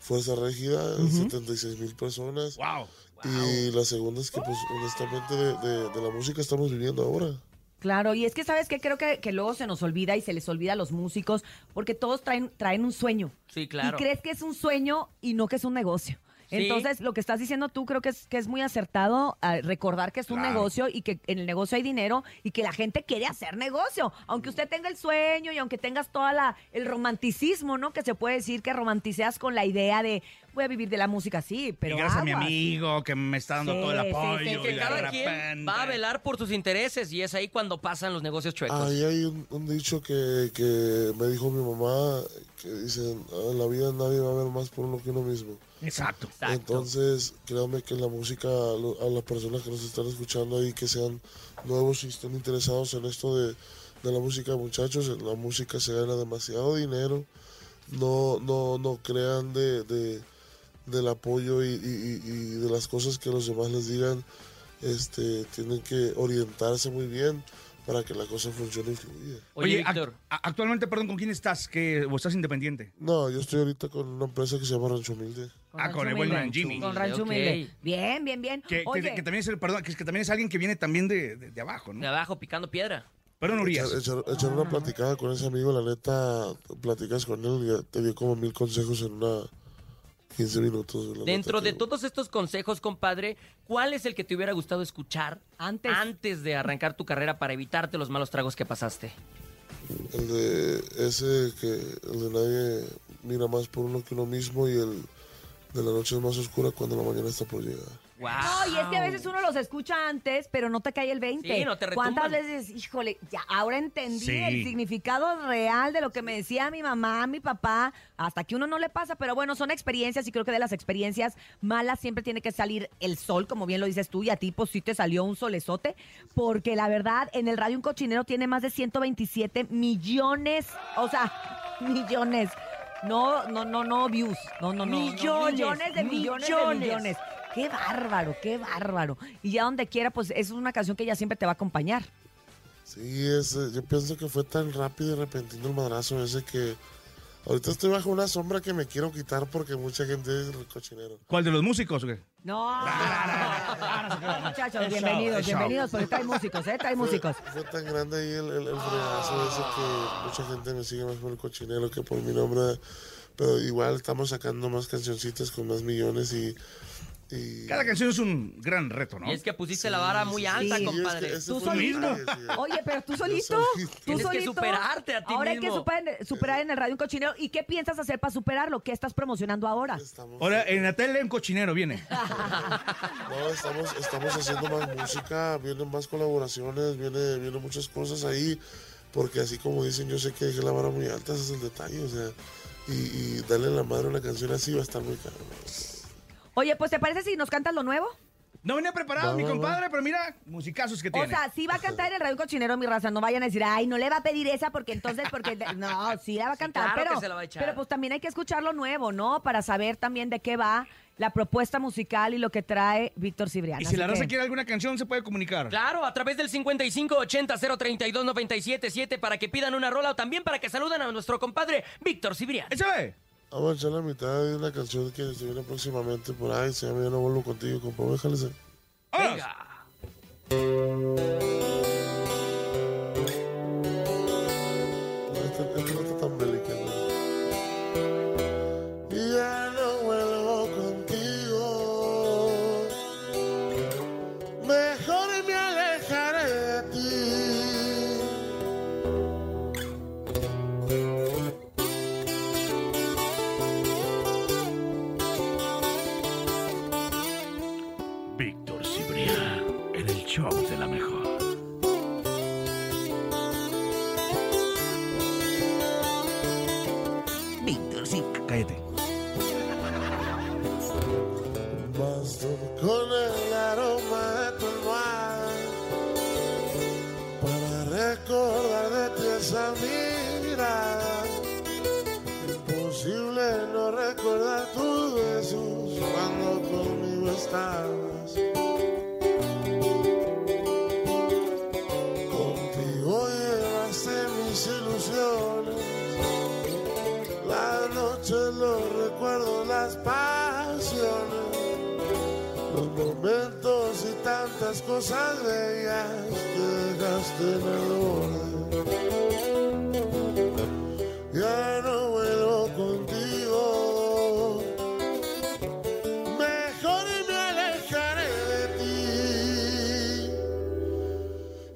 Fuerza Régida, 76 mil personas. Wow. Y la segunda es que, pues, honestamente, de, de- de la música estamos viviendo ahora. Claro, y es que sabes que creo que, que luego se nos olvida y se les olvida a los músicos porque todos traen, traen un sueño. Sí, claro. Y crees que es un sueño y no que es un negocio. Sí. Entonces, lo que estás diciendo tú creo que es, que es muy acertado ah, recordar que es un Claro. negocio y que en el negocio hay dinero y que la gente quiere hacer negocio. Aunque usted tenga el sueño y aunque tengas toda la el romanticismo, ¿no? Que se puede decir que romanticeas con la idea de voy a vivir de la música, sí, pero y gracias a mi amigo que me está dando Sí, todo el sí, apoyo. sí, Que cada repente- quien va a velar por sus intereses y es ahí cuando pasan los negocios chuecos. Ahí hay un, un dicho que, que me dijo mi mamá, que dice, "Ah, en la vida nadie va a ver más por uno que uno mismo. Exacto. Entonces, créanme que la música, a las personas que nos están escuchando ahí, que sean nuevos y estén interesados en esto de, de la música, muchachos, en la música se gana demasiado dinero. No, no, no crean de, de- del apoyo y, y- y- y de las cosas que los demás les digan. Este, tienen que orientarse muy bien para que la cosa funcione y fluya. Oye, a- actualmente, perdón, ¿con quién estás? ¿Que, ¿O estás independiente? No, yo estoy ahorita con una empresa que se llama Rancho Humilde. Ah, con el buen. Jimmy. Con Rancho. Bien, bien, bien. Que, que- Oye, que también es el, perdón, que, es que también es alguien que viene también de, de- de abajo, ¿no? De abajo, picando piedra. Perdón, Urias. Echar, una platicada con ese amigo, la neta, platicas con él y ya te dio como mil consejos en una 15 minutos. la Dentro neta de que- todos estos consejos, compadre, ¿cuál es el que te hubiera gustado escuchar antes, de arrancar tu carrera para evitarte los malos tragos que pasaste? El de ese que el de nadie mira más por uno que uno mismo y el de la noche es más oscura cuando la mañana está por llegar. No, y es que a veces uno los escucha antes, pero no te cae el 20. Sí, no te ¿Cuántas veces, híjole, ya ahora entendí Sí. el significado real de lo que me decía mi mamá, mi papá, hasta que uno no le pasa, pero bueno, son experiencias y creo que de las experiencias malas siempre tiene que salir el sol, como bien lo dices tú, y a ti pues sí te salió un solezote, porque la verdad, en el radio un cochinero tiene más de 127 millones, o sea, millones. No, no, no, no views. No, no, no. no, Millones, millones de millones, millones. de millones. Qué bárbaro, qué bárbaro. Y ya donde quiera, pues es una canción que ya siempre te va a acompañar. Sí, ese, yo pienso que fue tan rápido y repentino el madrazo ese que ahorita estoy bajo una sombra que me quiero quitar porque mucha gente es cochinero. ¿Cuál de los músicos? o qué? No, muchachos, bienvenidos, bienvenidos, porque trae músicos, ¿eh? Trae Fue- músicos. Fue tan grande ahí el, el, el fregazo ese que mucha gente me sigue más por el cochinero que por mi nombre. Pero igual estamos sacando más cancioncitas con más millones y... Cada canción es un gran reto, ¿no? Y es que pusiste la vara muy alta, Sí. compadre. Es que Tú solito. Oye, pero tú solito. solito. Tú Tienes que solito. superarte a ti Ahora hay que superar, superar en el radio un cochinero. ¿Y qué piensas hacer para superarlo? ¿Qué estás promocionando ahora? Ahora, en la tele un cochinero viene. No, estamos, estamos haciendo más música, vienen más colaboraciones, viene, vienen muchas cosas ahí, porque así como dicen, yo sé que dejé la vara muy alta, ese es el detalle, o sea, y, y darle la madre a una canción así va a estar muy caro. Oye, pues ¿te parece si nos cantas lo nuevo? No venía preparado Va, mi va, va. compadre, pero mira, musicazos que O tiene. sea, sí va a cantar en el radio cochinero, mi raza. No vayan a decir, ay, no le va a pedir esa porque entonces, porque. No, sí la va a cantar, claro que pero. se la va a echar. Pero pues también hay que escuchar lo nuevo, ¿no? Para saber también de qué va la propuesta musical y lo que trae Víctor Cibrián. y si Así la raza que- quiere alguna canción, se puede comunicar. Claro, a través del 5580-032-977 para que pidan una rola o también para que saluden a nuestro compadre Víctor Cibrián. ¡Échale! Vamos a echar la mitad de una canción que se viene próximamente por ahí. Se llama Yo no vuelvo contigo. Déjale ser. Venga. Cosas bellas el borde. Ya no vuelvo contigo. Mejor me alejaré de ti.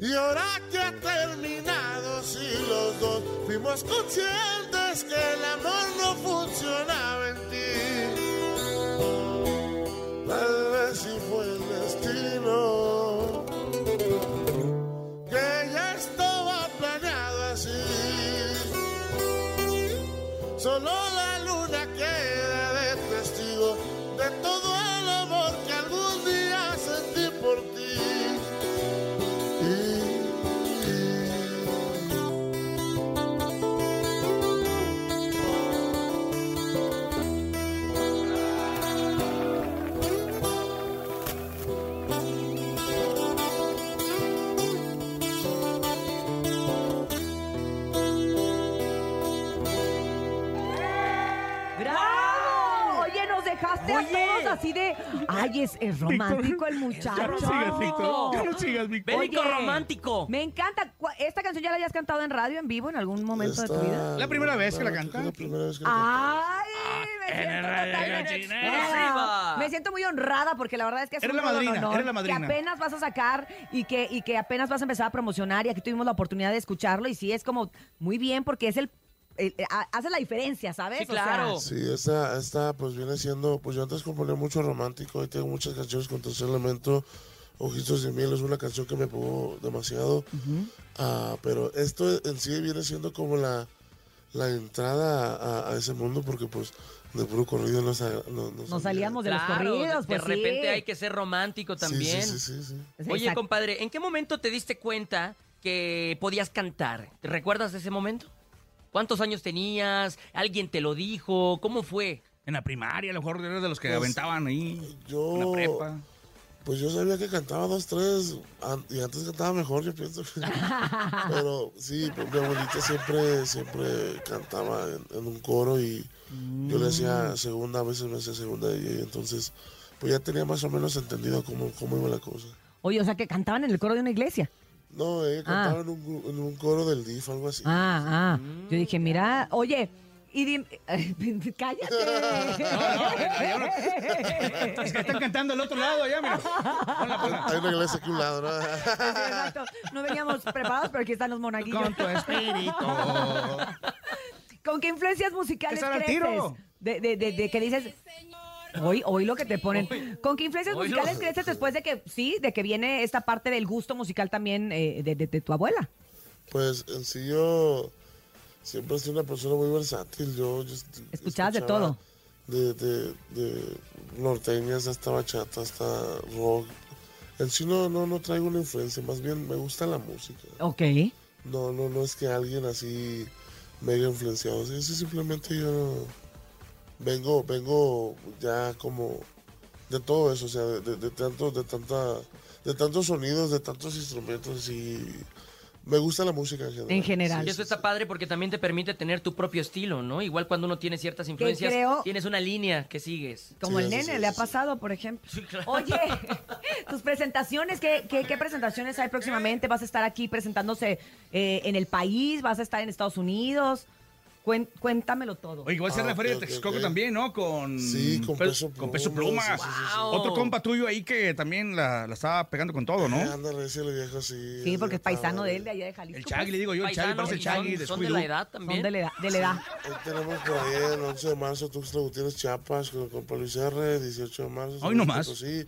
Y ahora que ha terminado, si los dos fuimos conscientes que el amor no funcionaba en ti. Así de. Ay, es, es romántico el muchacho. Ya no sigas, Víctor. Ya no sigas, Víctor. Bélico romántico. Me encanta. ¿Esta canción ya la hayas cantado en radio en vivo en algún momento de tu vida? La primera vez que la canta. La primera vez que la canta. ¡Ay! Me en el siento radio totalmente- cochinero. Ah, Me siento muy honrada porque la verdad es que es Eres un la gran madrina, honor eres la madrina. que apenas vas a sacar y que, y que apenas vas a empezar a promocionar y aquí tuvimos la oportunidad de escucharlo y sí es como muy bien porque es el, el- eh, ha- hace la diferencia, ¿sabes? Sí, O sea, claro. Sí, esta, esta pues viene siendo, pues yo antes componía mucho romántico y tengo muchas canciones con tercer elemento. Ojitos de miel es una canción que me pegó demasiado. Ah, pero esto en sí viene siendo como la, la entrada a, a ese mundo porque pues de puro corrido no, sa- no, no Nos salía. salíamos de los Claro, corridos, de pues repente sí. hay que ser romántico también. Sí, sí, sí, sí. Sí, Oye, exacto. compadre, ¿en qué momento te diste cuenta que podías cantar? ¿Te recuerdas de ese momento? ¿Cuántos años tenías? ¿Alguien te lo dijo? ¿Cómo fue? En la primaria, a lo mejor eres de los que Pues, aventaban ahí. Yo, En la prepa. Pues yo sabía que cantaba dos, tres, y antes cantaba mejor, yo pienso. Pero sí, pues, mi abuelita siempre, siempre cantaba en, en un coro y yo le Mm. hacía segunda, a veces me hacía segunda y, y entonces pues ya tenía más o menos entendido cómo, cómo iba la cosa. Oye, o sea que cantaban en el coro de una iglesia. No, ella Ah. cantaba en, un, gru- en un coro del DIF, algo así. Ah, ah. Yo dije, mira, oye, y dim- cállate. Es que están cantando al otro lado allá, mira. Ponla, ponla. Hay una iglesia aquí a un lado, ¿no? Exacto. No veníamos preparados, pero aquí están los monaguillos. Con tu espíritu. ¿Con qué influencias musicales creces? tiro. De, de, de, de que dices... Hoy, hoy lo que te ponen. ¿Con qué influencias musicales creces después de que, sí, de que viene esta parte del gusto musical también eh, de, de- de tu abuela? Pues en sí yo siempre he sido una persona muy versátil. Yo, yo Escuchabas de todo. de, de, de norteñas hasta bachata, hasta rock. En sí no, no, no traigo una influencia, más bien me gusta la música. Ok. No, no, no es que alguien así me haya influenciado. Simplemente yo vengo, vengo ya como de todo eso, o sea, de, de, de tanto, de tanta, de tantos sonidos, de tantos instrumentos y me gusta la música en general. En general. Y eso está padre porque también te permite tener tu propio estilo, ¿no? Igual cuando uno tiene ciertas influencias, creo- tienes una línea que sigues. Como el nene, le ha pasado, por ejemplo. Oye, tus presentaciones, ¿qué, qué, qué presentaciones hay próximamente? ¿Vas a estar aquí presentándose eh, en el país? ¿Vas a estar en Estados Unidos? Cuen- cuéntamelo todo. Oye, igual se Ah, refiere a Texcoco también, ¿no? Con, Sí, con pe- Peso con peso Pluma, pluma. sí, sí, sí, sí. Otro compa tuyo ahí que también la, la estaba pegando con todo, ¿no? Eh, ándale, ese el viejo sí. Sí, porque es paisano de él, de allá de Jalisco. El Chagui, le digo yo, el Chagui, parece el son- Chagui de son de la edad Son también. de la edad. De la edad. Hoy tenemos por ahí el 11 de marzo Tuxtla Gutiérrez Chiapas con, con Luis R, 18 de marzo. Hoy nomás. Sí,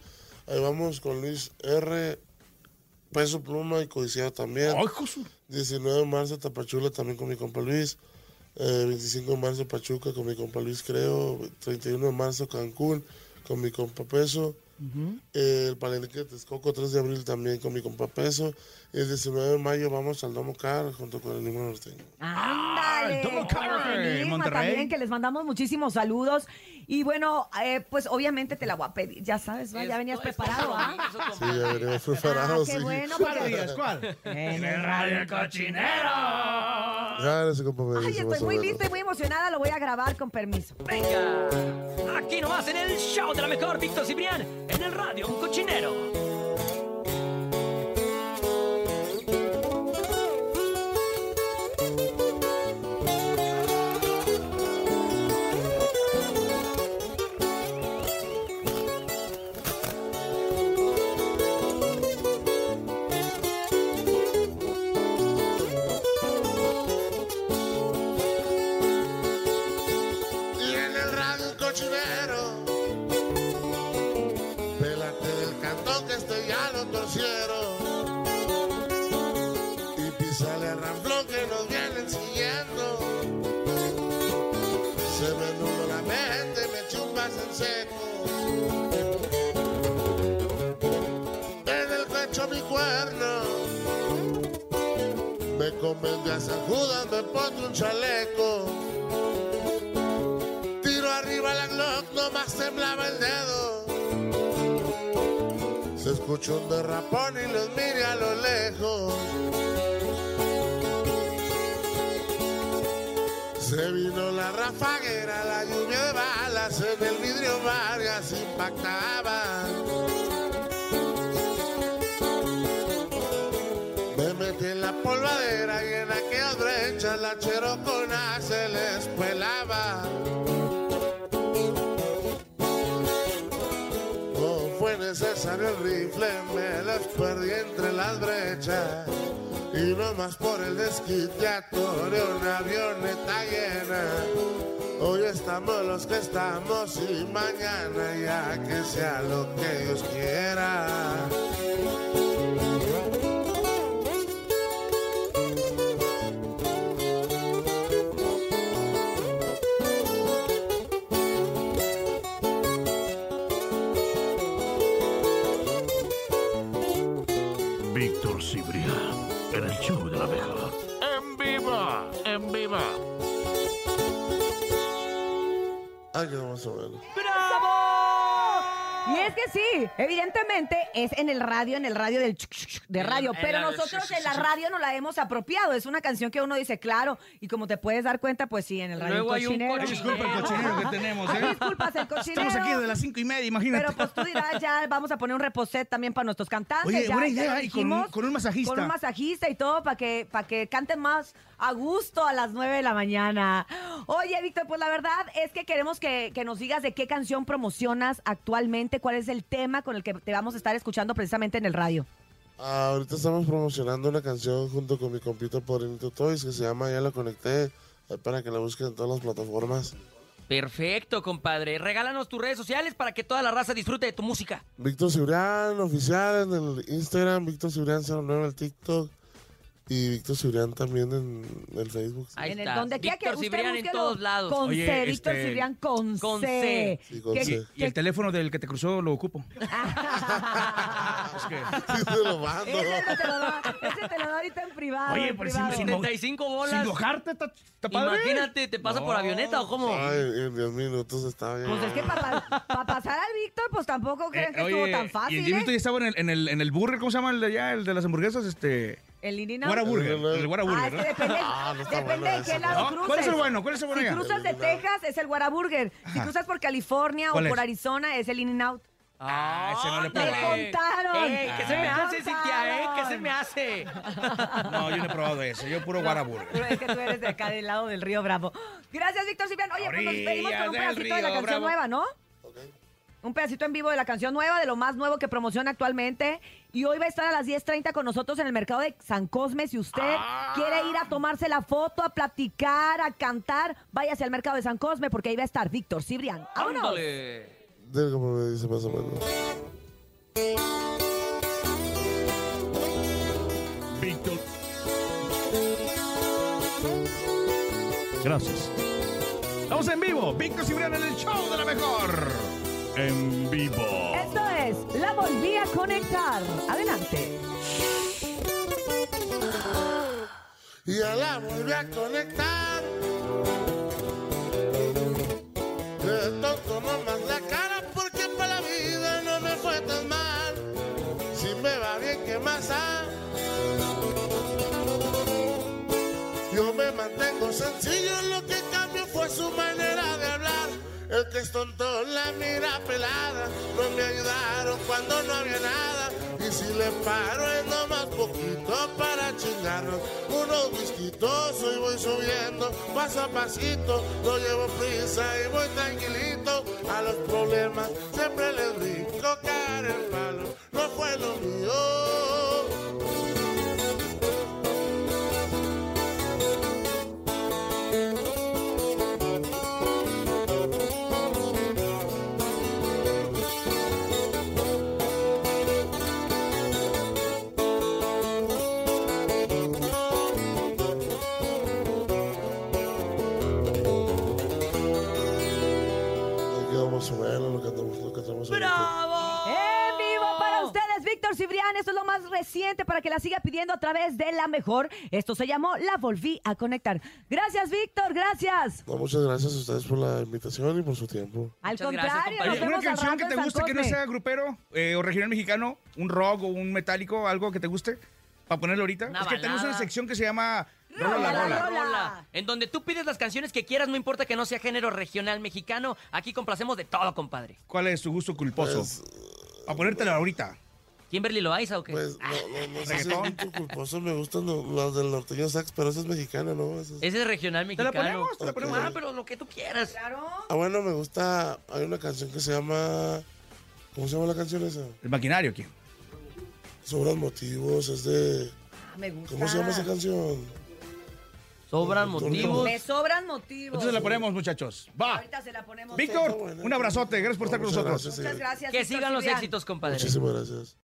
ahí vamos con Luis R, Peso Pluma y Codiciado también. ¡Ay, Josu! 19 de marzo Tapachula también con mi compa Luis. Eh, 25 de marzo Pachuca con mi compa Luis creo. 31 de marzo Cancún con mi compa Peso. Eh, el Palenque de Texcoco 3 de abril también con mi compa Peso. El 19 de mayo vamos al Domo Car junto con el Limón Norteño. Ándale. el Double Car en Monterrey. También, que les mandamos muchísimos saludos. Y bueno, eh, pues obviamente te la voy a pedir. Ya sabes, ¿va? ya venías preparado, para ¿ah? Sí, ya venimos Ah, preparados. qué sí. bueno. ¿Cuál? ¿Cuál? En el radio Ya, ese compa me Ay, estoy muy menos. lista y muy emocionada. Lo voy a grabar con permiso. Venga, aquí nomás en el show de la mejor, Víctor Cibrián, en el radio, un cochinero. Se escuchó un derrapón y los mire a lo lejos. Se vino la rafaguera, la lluvia de balas en el vidrio varias impactaban. Me metí en la polvadera y en aquellas brechas la cherocona se les pelaba. Perdí entre las brechas. Y no más por el desquite atoré una avioneta llena. Hoy estamos los que estamos y mañana ya que sea lo que Dios quiera. Ay, que más o menos. Y es que sí, evidentemente es en el radio, en el radio del de radio, en pero la- nosotros en la radio no la hemos apropiado. Es una canción que uno dice, claro, y como te puedes dar cuenta, pues sí, en el radio Luego hay un cochinero. cochinero. Disculpa el cochinero que tenemos, Ay, ¿eh? disculpas el cochinero. Estamos aquí de las cinco y media, imagínate. Pero pues tú dirás, ya vamos a poner un reposet también para nuestros cantantes. Oye, ya, buena ya idea, lo y con un- dijimos, con un masajista. Con un masajista y todo para que, para que canten más a gusto a las 9 de la mañana. Oye, Víctor, pues la verdad es que queremos que, que nos digas de qué canción promocionas actualmente, cuál es el tema con el que te vamos a estar escuchando precisamente en el radio. Ah, ahorita estamos promocionando una canción junto con mi compita Porinito Toys que se llama Ya la conecté. Para que la busquen en todas las plataformas. Perfecto, compadre. Regálanos tus redes sociales para que toda la raza disfrute de tu música. Víctor Cibrián, oficial en el Instagram, Víctor Cibrián 09 en el TikTok. Y Víctor Cibrián también en el Facebook. Ahí En el está. donde quiera que Víctor usted Cibrián en todos lados. Con Oye, C, Víctor este- Cibrián con, Con C. C. Sí, con ¿Qué- C. Y el teléfono del que te cruzó lo ocupo. Sí, lo mando. Ese te lo da, ese te lo da ahorita en privado. Oye, sí, sí, 75 bolas. Sin mojarte, está, está padre. Imagínate, ¿te pasa por avioneta o cómo? Ay, en 10 minutos está bien. Pues es que para pasar al Víctor, pues tampoco creen Eh, que estuvo oye, tan y en fácil, 10 minutos ¿eh? ya estaba en el, en, el, en el burger, ¿cómo se llama el de allá? El de las hamburguesas, este... El Inina. Guara Burger. El Guara Ah, Ah, no está depende bueno de qué lado ¿no? cruces. ¿Cuál es el bueno? ¿Cuál es el bueno Si allá? cruzas de Texas, es el Whataburger. Si cruzas por California ¿Cuál o es? por Arizona, es el In-N-Out. Ah, ese no le he Me contaron. ¡Ey! ¿Qué se me Me hace, Cintia, eh? ¿Qué se me hace? No, yo no he probado ese. Yo puro Guara Burger. Pero es que tú eres de acá del lado del río Bravo. Gracias, Víctor Ciprián. Oye, pues nos despedimos con un pedacito de la canción Bravo. nueva, ¿no? Un pedacito en vivo de la canción nueva, de lo más nuevo que promociona actualmente. Y hoy va a estar a las 10.30 con nosotros en el mercado de San Cosme. Si usted quiere ir a tomarse la foto, a platicar, a cantar, váyase al mercado de San Cosme porque ahí va a estar Víctor Cibrián. ¡Vámonos! Como me dice más o menos. Víctor. Gracias. Estamos en vivo. Víctor Cibrián en el show de la mejor. En vivo. Esto es La Volví a Conectar. Adelante. Y ya la volví a conectar. De tonto no más la cara porque para la vida no me fue tan mal. Si me va bien, ¿qué más da? Yo me mantengo sencillo, lo que cambió fue su manera. El que es tonto la mira pelada, no me ayudaron cuando no había nada. Y si le paro es nomás poquito para chingarnos unos whiskitos y voy subiendo paso a pasito. No llevo prisa y voy tranquilito. A los problemas siempre les brinco caer el palo. No fue lo mío. Más reciente para que la siga pidiendo a través de la mejor. Esto se llamó La Volví a Conectar. Gracias, Víctor. Gracias. No, muchas gracias a ustedes por la invitación y por su tiempo. Al Muchas gracias, contrario, compadre. nos Oye, una vemos al canción que te guste que no sea grupero eh, o regional mexicano, un rock o un metálico, algo que te guste, para ponerlo ahorita. Una es que tenemos una sección que se llama Rola la Rola, Rola. rola. En donde tú pides las canciones que quieras, no importa que no sea género regional mexicano. Aquí complacemos de todo, compadre. ¿Cuál es tu gusto culposo? Pues, a ponértela ahorita. ¿Kimberly Loaiza o qué? Pues no, no, no sé si es mucho culposo, me gustan lo- las del norteño sax, pero esa es mexicana, ¿no? Esa es- Ese es regional ¿Te la mexicano. ponemos? ¿Te la ponemos? Ah, pero lo que tú quieras. Claro. Ah, bueno, me gusta, hay una canción que se llama, ¿cómo se llama la canción esa? El maquinario, ¿quién? Sobran motivos, es de, Ah, Me gusta. ¿cómo se llama esa canción? Sobran motivos. Me sobran motivos. Entonces la ponemos, muchachos. Va. Ahorita se la ponemos. Víctor, un abrazote. Gracias por estar con nosotros. gracias, Muchas gracias. Que Víctor sigan los éxitos, compadre. Muchísimas gracias.